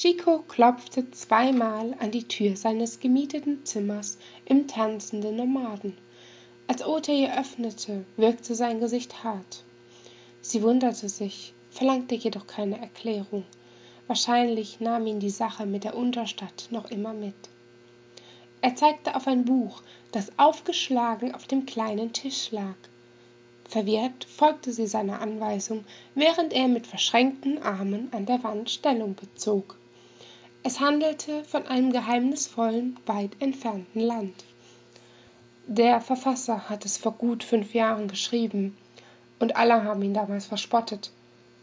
Chico klopfte zweimal an die Tür seines gemieteten Zimmers im tanzenden Nomaden. Als Ota ihr öffnete, wirkte sein Gesicht hart. Sie wunderte sich, verlangte jedoch keine Erklärung. Wahrscheinlich nahm ihn die Sache mit der Unterstadt noch immer mit. Er zeigte auf ein Buch, das aufgeschlagen auf dem kleinen Tisch lag. Verwirrt folgte sie seiner Anweisung, während er mit verschränkten Armen an der Wand Stellung bezog. Es handelte von einem geheimnisvollen, weit entfernten Land. Der Verfasser hat es vor gut fünf Jahren geschrieben, und alle haben ihn damals verspottet.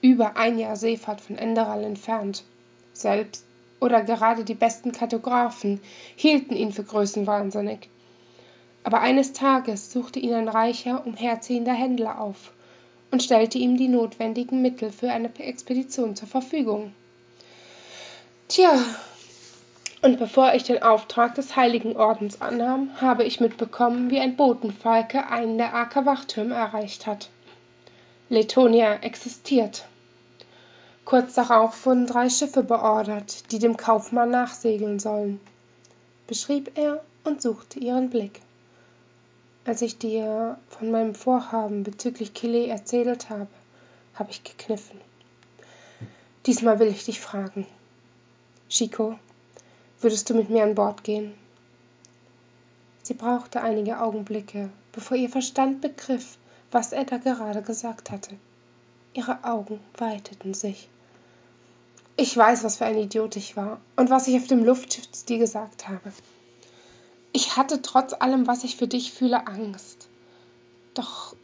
Über ein Jahr Seefahrt von Enderal entfernt. Selbst oder gerade die besten Kartografen hielten ihn für größenwahnsinnig. Aber eines Tages suchte ihn ein reicher, umherziehender Händler auf und stellte ihm die notwendigen Mittel für eine Expedition zur Verfügung. Tja, und bevor ich den Auftrag des Heiligen Ordens annahm, habe ich mitbekommen, wie ein Botenfalke einen der Aker Wachtürme erreicht hat. Letonia existiert. Kurz darauf wurden drei Schiffe beordert, die dem Kaufmann nachsegeln sollen, beschrieb er und suchte ihren Blick. Als ich dir von meinem Vorhaben bezüglich Kile erzählt habe, habe ich gekniffen. Diesmal will ich dich fragen. Chico, würdest du mit mir an Bord gehen? Sie brauchte einige Augenblicke, bevor ihr Verstand begriff, was er da gerade gesagt hatte. Ihre Augen weiteten sich. Ich weiß, was für ein Idiot ich war und was ich auf dem Luftschiff zu dir gesagt habe. Ich hatte trotz allem, was ich für dich fühle, Angst. Doch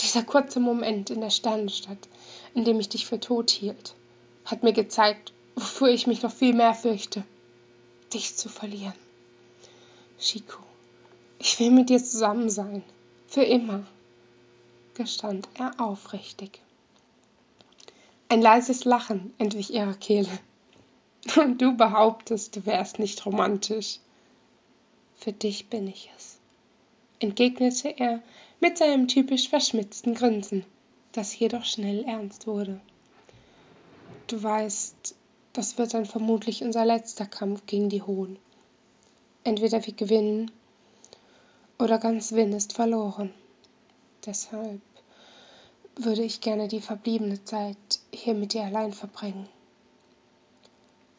dieser kurze Moment in der Sternenstadt, in dem ich dich für tot hielt, hat mir gezeigt, wofür ich mich noch viel mehr fürchte, dich zu verlieren. Chico, ich will mit dir zusammen sein, für immer, gestand er aufrichtig. Ein leises Lachen entwich ihrer Kehle. Und du behauptest, du wärst nicht romantisch. Für dich bin ich es, entgegnete er mit seinem typisch verschmitzten Grinsen, das jedoch schnell ernst wurde. Du weißt, das wird dann vermutlich unser letzter Kampf gegen die Hohen. Entweder wir gewinnen oder ganz Winn ist verloren. Deshalb würde ich gerne die verbliebene Zeit hier mit dir allein verbringen.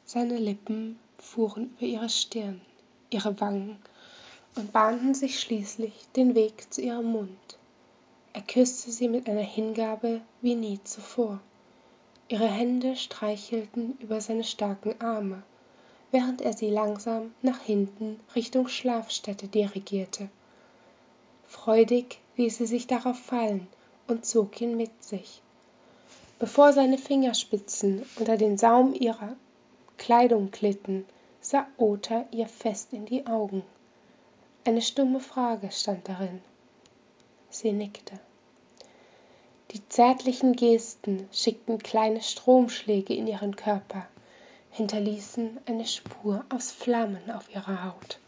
Seine Lippen fuhren über ihre Stirn, ihre Wangen und bahnten sich schließlich den Weg zu ihrem Mund. Er küsste sie mit einer Hingabe wie nie zuvor. Ihre Hände streichelten über seine starken Arme, während er sie langsam nach hinten Richtung Schlafstätte dirigierte. Freudig ließ sie sich darauf fallen und zog ihn mit sich. Bevor seine Fingerspitzen unter den Saum ihrer Kleidung glitten, sah Ota ihr fest in die Augen. Eine stumme Frage stand darin. Sie nickte. Die zärtlichen Gesten schickten kleine Stromschläge in ihren Körper, hinterließen eine Spur aus Flammen auf ihrer Haut.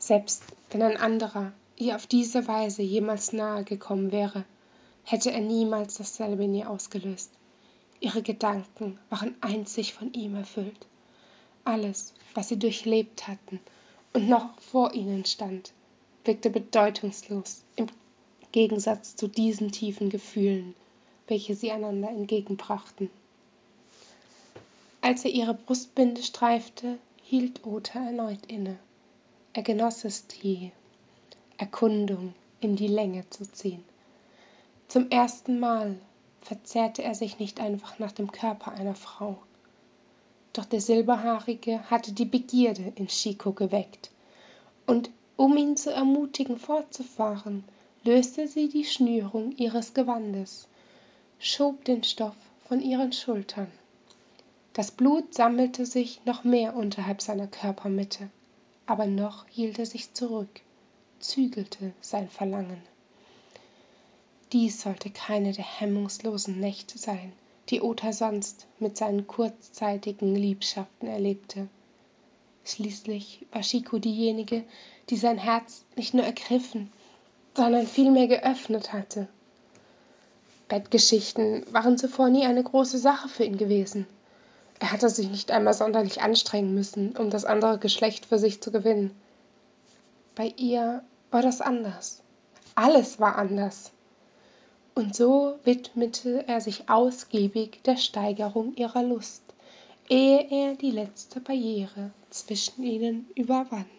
Selbst wenn ein anderer ihr auf diese Weise jemals nahe gekommen wäre, hätte er niemals dasselbe in ihr ausgelöst. Ihre Gedanken waren einzig von ihm erfüllt. Alles, was sie durchlebt hatten und noch vor ihnen stand, wirkte bedeutungslos im Gegensatz zu diesen tiefen Gefühlen, welche sie einander entgegenbrachten. Als er ihre Brustbinde streifte, hielt Ota erneut inne. Er genoss es, die Erkundung in die Länge zu ziehen. Zum ersten Mal verzehrte er sich nicht einfach nach dem Körper einer Frau. Doch der Silberhaarige hatte die Begierde in Chico geweckt, und um ihn zu ermutigen, fortzufahren, löste sie die Schnürung ihres Gewandes, schob den Stoff von ihren Schultern. Das Blut sammelte sich noch mehr unterhalb seiner Körpermitte, aber noch hielt er sich zurück, zügelte sein Verlangen. Dies sollte keine der hemmungslosen Nächte sein, die Ota sonst mit seinen kurzzeitigen Liebschaften erlebte. Schließlich war Chico diejenige, die sein Herz nicht nur ergriffen, sondern vielmehr geöffnet hatte. Bettgeschichten waren zuvor nie eine große Sache für ihn gewesen. Er hatte sich nicht einmal sonderlich anstrengen müssen, um das andere Geschlecht für sich zu gewinnen. Bei ihr war das anders. Alles war anders. Und so widmete er sich ausgiebig der Steigerung ihrer Lust, ehe er die letzte Barriere zwischen ihnen überwand.